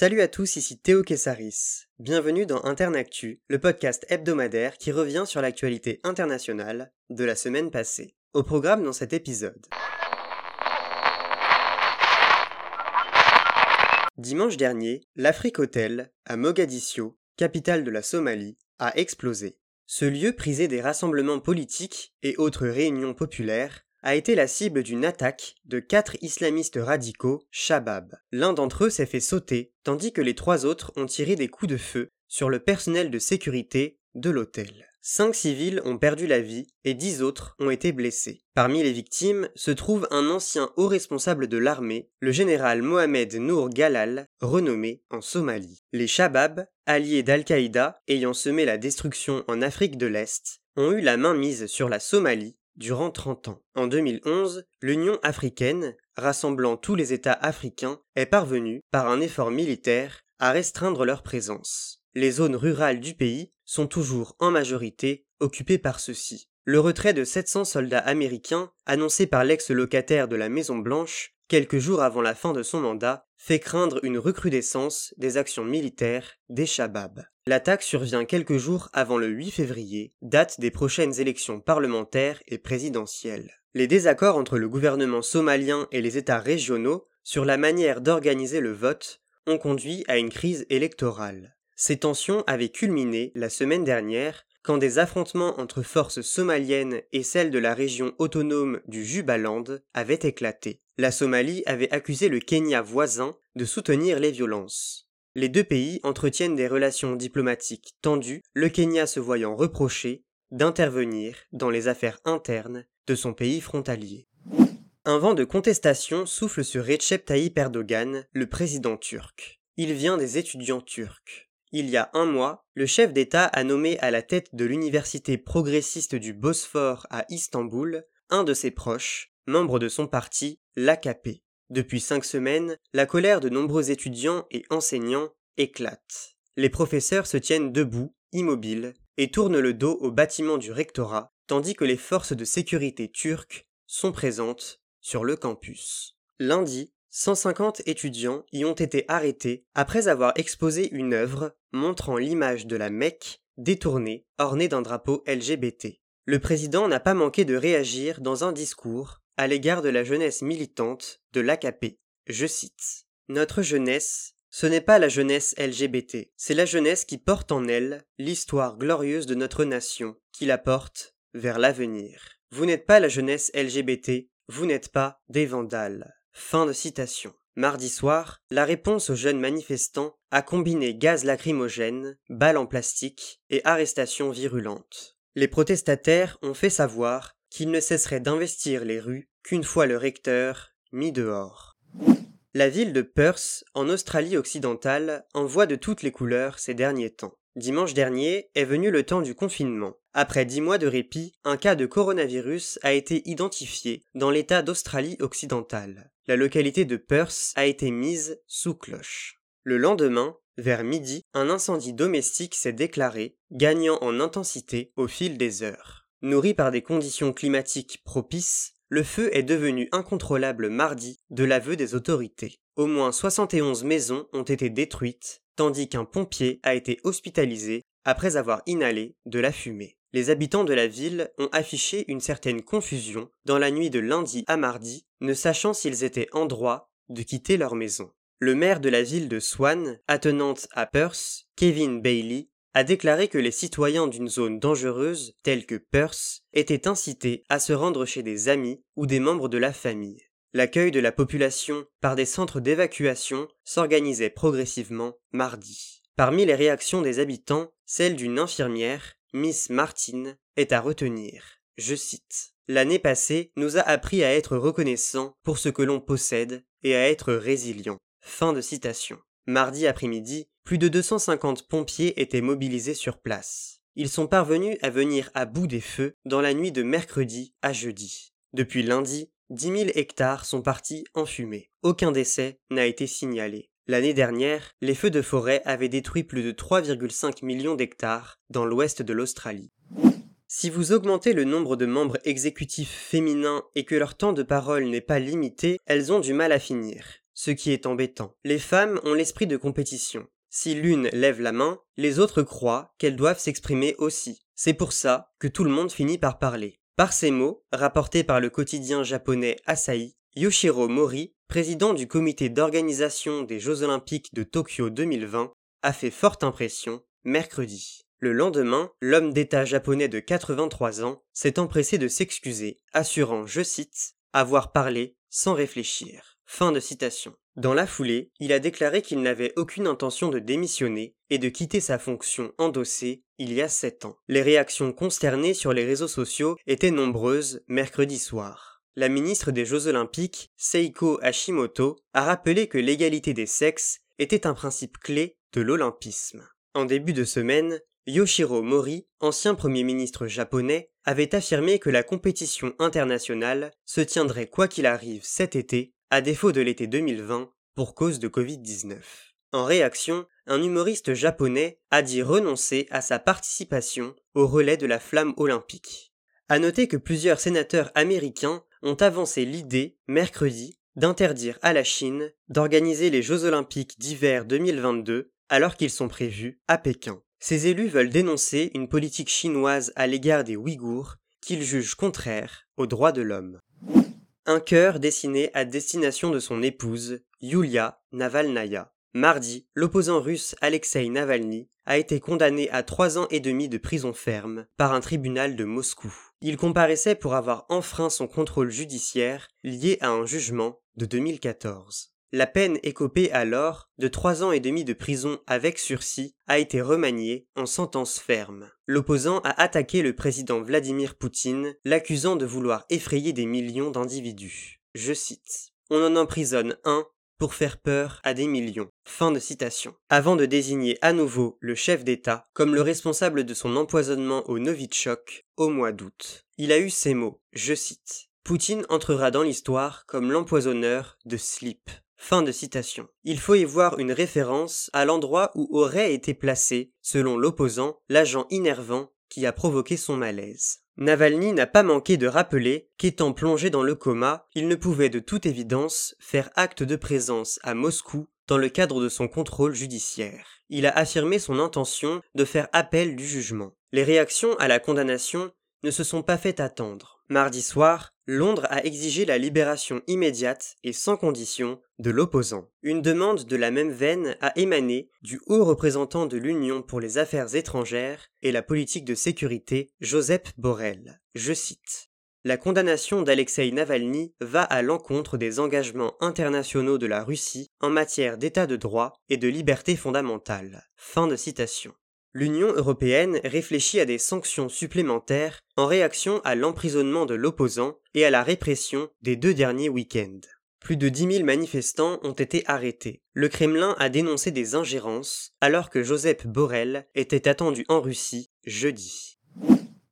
Salut à tous, ici Théo Kessaris. Bienvenue dans Internactu, le podcast hebdomadaire qui revient sur l'actualité internationale de la semaine passée. Au programme dans cet épisode. Dimanche dernier, l'Afrique Hotel, à Mogadiscio, capitale de la Somalie, a explosé. Ce lieu prisé des rassemblements politiques et autres réunions populaires a été la cible d'une attaque de quatre islamistes radicaux, Shabab. L'un d'entre eux s'est fait sauter, tandis que les trois autres ont tiré des coups de feu sur le personnel de sécurité de l'hôtel. Cinq civils ont perdu la vie et dix autres ont été blessés. Parmi les victimes se trouve un ancien haut responsable de l'armée, le général Mohamed Nour Galal, renommé en Somalie. Les Shabab, alliés d'Al-Qaïda ayant semé la destruction en Afrique de l'Est, ont eu la main mise sur la Somalie durant 30 ans. En 2011, l'Union africaine, rassemblant tous les États africains, est parvenue, par un effort militaire, à restreindre leur présence. Les zones rurales du pays sont toujours en majorité occupées par ceux-ci. Le retrait de 700 soldats américains, annoncé par l'ex-locataire de la Maison Blanche, quelques jours avant la fin de son mandat, fait craindre une recrudescence des actions militaires des Shabab. L'attaque survient quelques jours avant le 8 février, date des prochaines élections parlementaires et présidentielles. Les désaccords entre le gouvernement somalien et les États régionaux sur la manière d'organiser le vote ont conduit à une crise électorale. Ces tensions avaient culminé la semaine dernière quand des affrontements entre forces somaliennes et celles de la région autonome du Jubaland avaient éclaté. La Somalie avait accusé le Kenya voisin de soutenir les violences. Les deux pays entretiennent des relations diplomatiques tendues, le Kenya se voyant reprocher d'intervenir dans les affaires internes de son pays frontalier. Un vent de contestation souffle sur Recep Tayyip Erdogan, le président turc. Il vient des étudiants turcs. Il y a un mois, le chef d'État a nommé à la tête de l'université progressiste du Bosphore à Istanbul un de ses proches, membre de son parti, l'AKP. Depuis cinq semaines, la colère de nombreux étudiants et enseignants éclate. Les professeurs se tiennent debout, immobiles, et tournent le dos au bâtiment du rectorat, tandis que les forces de sécurité turques sont présentes sur le campus. Lundi, 150 étudiants y ont été arrêtés après avoir exposé une œuvre montrant l'image de la Mecque détournée, ornée d'un drapeau LGBT. Le président n'a pas manqué de réagir dans un discours à l'égard de la jeunesse militante de l'AKP. Je cite Notre jeunesse, ce n'est pas la jeunesse LGBT, c'est la jeunesse qui porte en elle l'histoire glorieuse de notre nation, qui la porte vers l'avenir. Vous n'êtes pas la jeunesse LGBT, vous n'êtes pas des vandales. Fin de citation. Mardi soir, la réponse aux jeunes manifestants a combiné gaz lacrymogène, balles en plastique et arrestations virulentes. Les protestataires ont fait savoir qu'ils ne cesseraient d'investir les rues qu'une fois le recteur mis dehors. La ville de Perth, en Australie occidentale, envoie de toutes les couleurs ces derniers temps. Dimanche dernier est venu le temps du confinement. Après dix mois de répit, un cas de coronavirus a été identifié dans l'état d'Australie occidentale. La localité de Perth a été mise sous cloche. Le lendemain, vers midi, un incendie domestique s'est déclaré, gagnant en intensité au fil des heures. Nourri par des conditions climatiques propices, le feu est devenu incontrôlable mardi de l'aveu des autorités. Au moins 71 maisons ont été détruites, tandis qu'un pompier a été hospitalisé après avoir inhalé de la fumée. Les habitants de la ville ont affiché une certaine confusion dans la nuit de lundi à mardi, ne sachant s'ils étaient en droit de quitter leur maison. Le maire de la ville de Swan, attenante à Perth, Kevin Bailey, a déclaré que les citoyens d'une zone dangereuse, telle que Perth, étaient incités à se rendre chez des amis ou des membres de la famille. L'accueil de la population par des centres d'évacuation s'organisait progressivement mardi. Parmi les réactions des habitants, celle d'une infirmière, Miss Martin, est à retenir. Je cite. L'année passée nous a appris à être reconnaissants pour ce que l'on possède et à être résilients. Fin de citation. Mardi après-midi, plus de 250 pompiers étaient mobilisés sur place. Ils sont parvenus à venir à bout des feux dans la nuit de mercredi à jeudi. Depuis lundi, 10 000 hectares sont partis en fumée. Aucun décès n'a été signalé. L'année dernière, les feux de forêt avaient détruit plus de 3,5 millions d'hectares dans l'ouest de l'Australie. Si vous augmentez le nombre de membres exécutifs féminins et que leur temps de parole n'est pas limité, elles ont du mal à finir. ce qui est embêtant. Les femmes ont l'esprit de compétition. Si l'une lève la main, les autres croient qu'elles doivent s'exprimer aussi. C'est pour ça que tout le monde finit par parler. Par ces mots, rapportés par le quotidien japonais Asahi, Yoshiro Mori, président du comité d'organisation des Jeux olympiques de Tokyo 2020, a fait forte impression mercredi. Le lendemain, l'homme d'État japonais de 83 ans s'est empressé de s'excuser, assurant, je cite, avoir parlé sans réfléchir. Fin de citation. Dans la foulée, il a déclaré qu'il n'avait aucune intention de démissionner et de quitter sa fonction endossée il y a sept ans. Les réactions consternées sur les réseaux sociaux étaient nombreuses mercredi soir. La ministre des Jeux Olympiques, Seiko Hashimoto, a rappelé que l'égalité des sexes était un principe clé de l'olympisme. En début de semaine, Yoshiro Mori, ancien Premier ministre japonais, avait affirmé que la compétition internationale se tiendrait quoi qu'il arrive cet été, à défaut de l'été 2020, pour cause de Covid-19. En réaction, un humoriste japonais a dit renoncer à sa participation au relais de la flamme olympique. À noter que plusieurs sénateurs américains ont avancé l'idée, mercredi, d'interdire à la Chine d'organiser les Jeux olympiques d'hiver 2022 alors qu'ils sont prévus à Pékin. Ces élus veulent dénoncer une politique chinoise à l'égard des Ouïghours qu'ils jugent contraire aux droits de l'homme. Un cœur dessiné à destination de son épouse, Yulia Navalnaya. Mardi, l'opposant russe Alexei Navalny a été condamné à trois ans et demi de prison ferme par un tribunal de Moscou. Il comparaissait pour avoir enfreint son contrôle judiciaire lié à un jugement de 2014. La peine écopée alors de trois ans et demi de prison avec sursis a été remaniée en sentence ferme. L'opposant a attaqué le président Vladimir Poutine, l'accusant de vouloir effrayer des millions d'individus. Je cite. On en emprisonne un pour faire peur à des millions. Fin de citation. Avant de désigner à nouveau le chef d'État comme le responsable de son empoisonnement au Novichok au mois d'août. Il a eu ces mots, je cite. Poutine entrera dans l'histoire comme l'empoisonneur de Slip. Fin de citation. Il faut y voir une référence à l'endroit où aurait été placé, selon l'opposant, l'agent innervant qui a provoqué son malaise. Navalny n'a pas manqué de rappeler qu'étant plongé dans le coma, il ne pouvait de toute évidence faire acte de présence à Moscou dans le cadre de son contrôle judiciaire. Il a affirmé son intention de faire appel du jugement. Les réactions à la condamnation ne se sont pas fait attendre. Mardi soir, Londres a exigé la libération immédiate et sans condition de l'opposant. Une demande de la même veine a émané du haut représentant de l'Union pour les affaires étrangères et la politique de sécurité, Joseph Borrell. Je cite. La condamnation d'Alexei Navalny va à l'encontre des engagements internationaux de la Russie en matière d'état de droit et de liberté fondamentale. Fin de citation l'Union européenne réfléchit à des sanctions supplémentaires en réaction à l'emprisonnement de l'opposant et à la répression des deux derniers week-ends. Plus de 10 000 manifestants ont été arrêtés. Le Kremlin a dénoncé des ingérences alors que Joseph Borrell était attendu en Russie jeudi.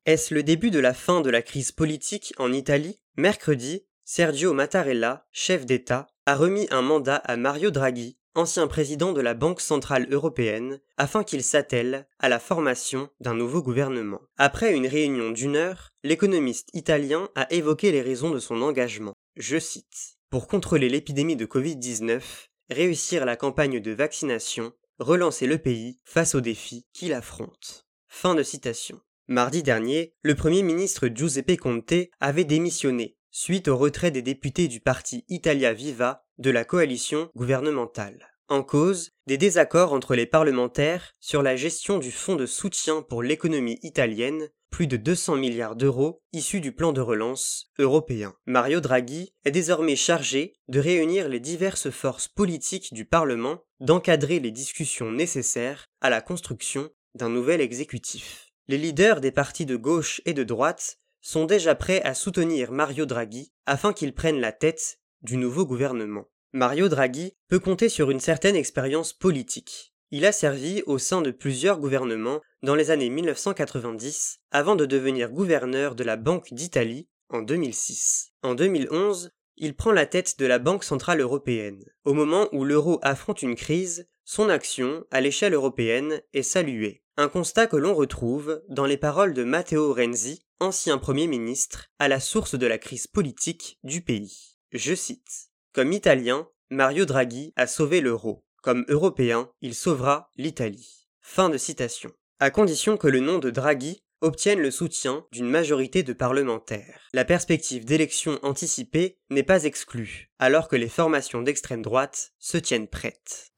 Est-ce le début de la fin de la crise politique en Italie? Mercredi, Sergio Mattarella, chef d'État, a remis un mandat à Mario Draghi ancien président de la Banque centrale européenne, afin qu'il s'attelle à la formation d'un nouveau gouvernement. Après une réunion d'une heure, l'économiste italien a évoqué les raisons de son engagement. Je cite. Pour contrôler l'épidémie de Covid-19, réussir la campagne de vaccination, relancer le pays face aux défis qu'il affronte. Fin de citation. Mardi dernier, le Premier ministre Giuseppe Conte avait démissionné suite au retrait des députés du parti Italia Viva de la coalition gouvernementale. En cause, des désaccords entre les parlementaires sur la gestion du fonds de soutien pour l'économie italienne, plus de 200 milliards d'euros issus du plan de relance européen. Mario Draghi est désormais chargé de réunir les diverses forces politiques du Parlement, d'encadrer les discussions nécessaires à la construction d'un nouvel exécutif. Les leaders des partis de gauche et de droite sont déjà prêts à soutenir Mario Draghi afin qu'il prenne la tête du nouveau gouvernement. Mario Draghi peut compter sur une certaine expérience politique. Il a servi au sein de plusieurs gouvernements dans les années 1990 avant de devenir gouverneur de la Banque d'Italie en 2006. En 2011, il prend la tête de la Banque centrale européenne. Au moment où l'euro affronte une crise, son action, à l'échelle européenne, est saluée. Un constat que l'on retrouve dans les paroles de Matteo Renzi, ancien Premier ministre, à la source de la crise politique du pays. Je cite. Comme Italien, Mario Draghi a sauvé l'euro. Comme Européen, il sauvera l'Italie. Fin de citation. À condition que le nom de Draghi obtienne le soutien d'une majorité de parlementaires. La perspective d'élections anticipées n'est pas exclue, alors que les formations d'extrême droite se tiennent prêtes.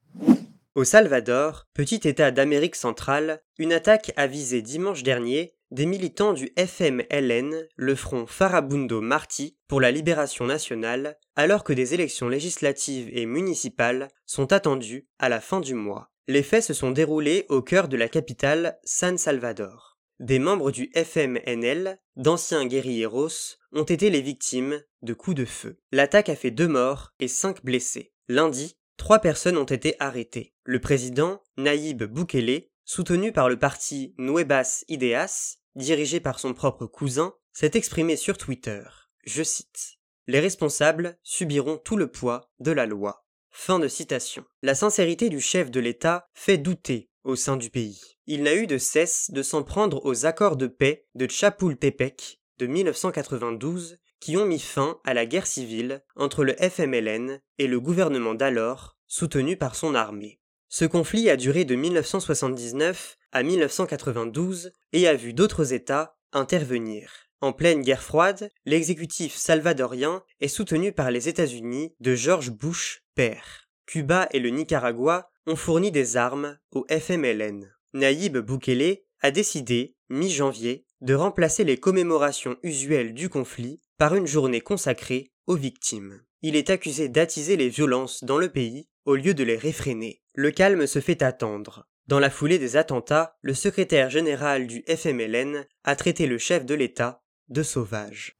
Au Salvador, petit État d'Amérique centrale, une attaque a visé dimanche dernier des militants du FMLN, le Front Farabundo Marti pour la libération nationale, alors que des élections législatives et municipales sont attendues à la fin du mois. Les faits se sont déroulés au cœur de la capitale San Salvador. Des membres du FMNL, d'anciens guerrilleros, ont été les victimes de coups de feu. L'attaque a fait deux morts et cinq blessés. Lundi, trois personnes ont été arrêtées. Le président, Naïb Boukele, soutenu par le parti Nuevas Ideas, dirigé par son propre cousin, s'est exprimé sur Twitter. Je cite. Les responsables subiront tout le poids de la loi. Fin de citation. La sincérité du chef de l'État fait douter au sein du pays. Il n'a eu de cesse de s'en prendre aux accords de paix de Chapultepec de 1992 qui ont mis fin à la guerre civile entre le FMLN et le gouvernement d'alors, soutenu par son armée. Ce conflit a duré de 1979 à 1992 et a vu d'autres États intervenir. En pleine guerre froide, l'exécutif salvadorien est soutenu par les États-Unis de George Bush père. Cuba et le Nicaragua ont fourni des armes au FMLN. Naïb Boukele a décidé, mi-janvier, de remplacer les commémorations usuelles du conflit par une journée consacrée aux victimes. Il est accusé d'attiser les violences dans le pays au lieu de les réfréner. Le calme se fait attendre. Dans la foulée des attentats, le secrétaire général du FMLN a traité le chef de l'État de sauvage.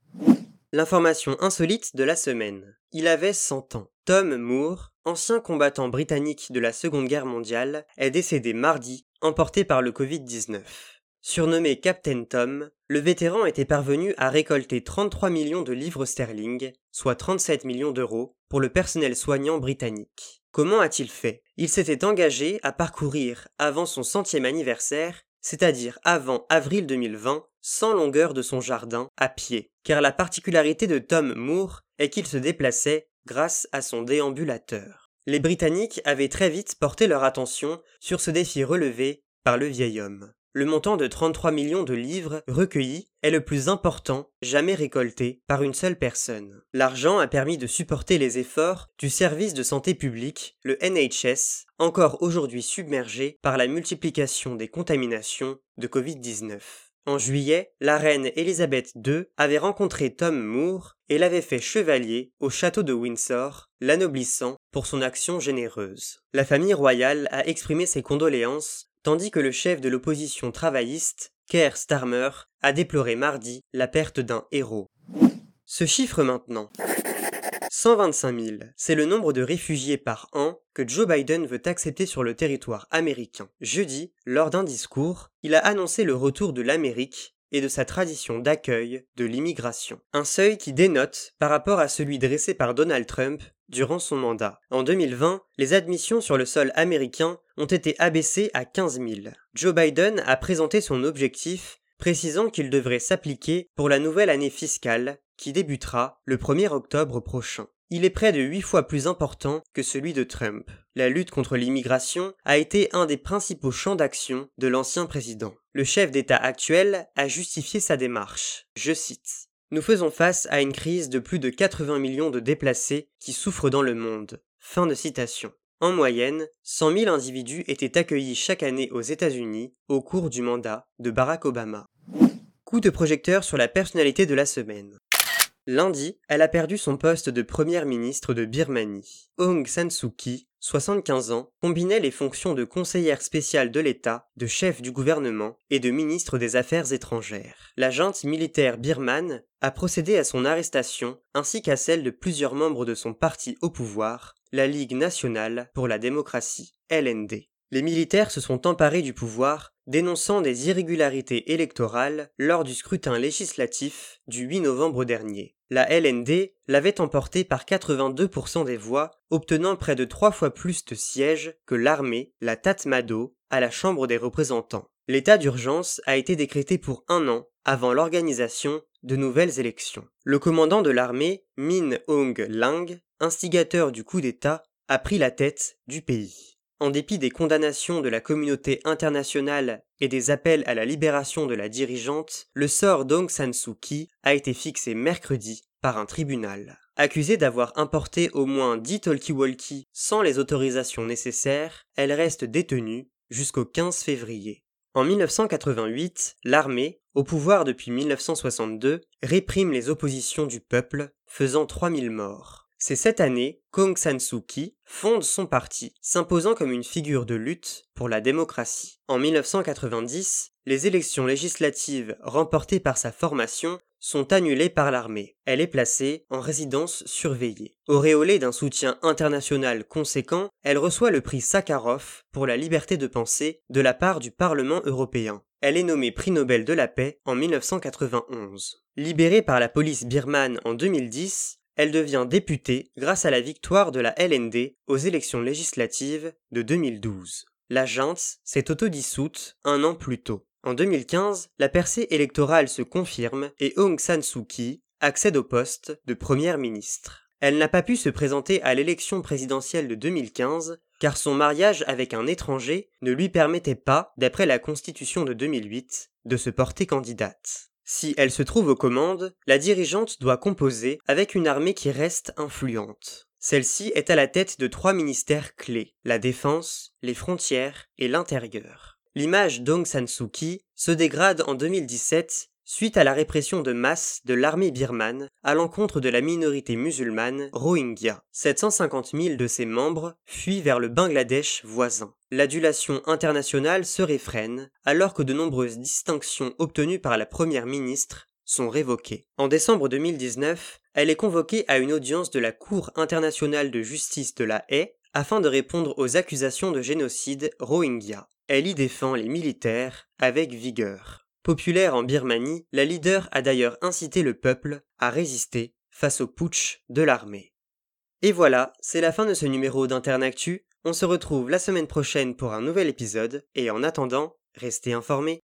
L'information insolite de la semaine. Il avait 100 ans. Tom Moore, ancien combattant britannique de la Seconde Guerre mondiale, est décédé mardi, emporté par le Covid-19. Surnommé Captain Tom, le vétéran était parvenu à récolter 33 millions de livres sterling, soit 37 millions d'euros, pour le personnel soignant britannique. Comment a-t-il fait? Il s'était engagé à parcourir, avant son centième anniversaire, c'est-à-dire avant avril 2020, 100 longueurs de son jardin à pied, car la particularité de Tom Moore est qu'il se déplaçait grâce à son déambulateur. Les Britanniques avaient très vite porté leur attention sur ce défi relevé par le vieil homme. Le montant de 33 millions de livres recueillis est le plus important jamais récolté par une seule personne. L'argent a permis de supporter les efforts du service de santé publique, le NHS, encore aujourd'hui submergé par la multiplication des contaminations de Covid-19. En juillet, la reine Elisabeth II avait rencontré Tom Moore et l'avait fait chevalier au château de Windsor, l'anoblissant pour son action généreuse. La famille royale a exprimé ses condoléances tandis que le chef de l'opposition travailliste, Keir Starmer, a déploré mardi la perte d'un héros. Ce chiffre maintenant. 125 000, c'est le nombre de réfugiés par an que Joe Biden veut accepter sur le territoire américain. Jeudi, lors d'un discours, il a annoncé le retour de l'Amérique et de sa tradition d'accueil de l'immigration. Un seuil qui dénote par rapport à celui dressé par Donald Trump durant son mandat. En 2020, les admissions sur le sol américain ont été abaissées à 15 000. Joe Biden a présenté son objectif, précisant qu'il devrait s'appliquer pour la nouvelle année fiscale, qui débutera le 1er octobre prochain. Il est près de 8 fois plus important que celui de Trump. La lutte contre l'immigration a été un des principaux champs d'action de l'ancien président. Le chef d'État actuel a justifié sa démarche. Je cite. Nous faisons face à une crise de plus de 80 millions de déplacés qui souffrent dans le monde. Fin de citation. En moyenne, 100 000 individus étaient accueillis chaque année aux États-Unis au cours du mandat de Barack Obama. Coup de projecteur sur la personnalité de la semaine. Lundi, elle a perdu son poste de première ministre de Birmanie. Aung San Suu Kyi 75 ans, combinait les fonctions de conseillère spéciale de l'État, de chef du gouvernement et de ministre des Affaires étrangères. La junte militaire birmane a procédé à son arrestation ainsi qu'à celle de plusieurs membres de son parti au pouvoir, la Ligue nationale pour la démocratie, LND. Les militaires se sont emparés du pouvoir, dénonçant des irrégularités électorales lors du scrutin législatif du 8 novembre dernier la LND l'avait emporté par 82% des voix, obtenant près de trois fois plus de sièges que l'armée, la Tatmado, à la Chambre des représentants. L'état d'urgence a été décrété pour un an avant l'organisation de nouvelles élections. Le commandant de l'armée, Min Aung Lang, instigateur du coup d'État, a pris la tête du pays. En dépit des condamnations de la communauté internationale et des appels à la libération de la dirigeante, le sort d'Aung San Suu Kyi a été fixé mercredi par un tribunal. Accusée d'avoir importé au moins 10 talkie-walkie sans les autorisations nécessaires, elle reste détenue jusqu'au 15 février. En 1988, l'armée, au pouvoir depuis 1962, réprime les oppositions du peuple, faisant 3000 morts. C'est cette année qu'Aung San Suu Kyi fonde son parti, s'imposant comme une figure de lutte pour la démocratie. En 1990, les élections législatives remportées par sa formation sont annulées par l'armée. Elle est placée en résidence surveillée. Auréolée d'un soutien international conséquent, elle reçoit le prix Sakharov pour la liberté de penser de la part du Parlement européen. Elle est nommée prix Nobel de la paix en 1991. Libérée par la police birmane en 2010, elle devient députée grâce à la victoire de la LND aux élections législatives de 2012. La junte s'est autodissoute un an plus tôt. En 2015, la percée électorale se confirme et Aung San Suu Kyi accède au poste de première ministre. Elle n'a pas pu se présenter à l'élection présidentielle de 2015 car son mariage avec un étranger ne lui permettait pas, d'après la constitution de 2008, de se porter candidate. Si elle se trouve aux commandes, la dirigeante doit composer avec une armée qui reste influente. Celle-ci est à la tête de trois ministères clés, la défense, les frontières et l'intérieur. L'image d'Aung San Suu Kyi se dégrade en 2017 suite à la répression de masse de l'armée birmane à l'encontre de la minorité musulmane Rohingya. 750 000 de ses membres fuient vers le Bangladesh voisin. L'adulation internationale se réfrène alors que de nombreuses distinctions obtenues par la première ministre sont révoquées. En décembre 2019, elle est convoquée à une audience de la Cour internationale de justice de la Haye afin de répondre aux accusations de génocide Rohingya. Elle y défend les militaires avec vigueur. Populaire en Birmanie, la leader a d'ailleurs incité le peuple à résister face au putsch de l'armée. Et voilà, c'est la fin de ce numéro d'Internactu. On se retrouve la semaine prochaine pour un nouvel épisode, et en attendant, restez informés.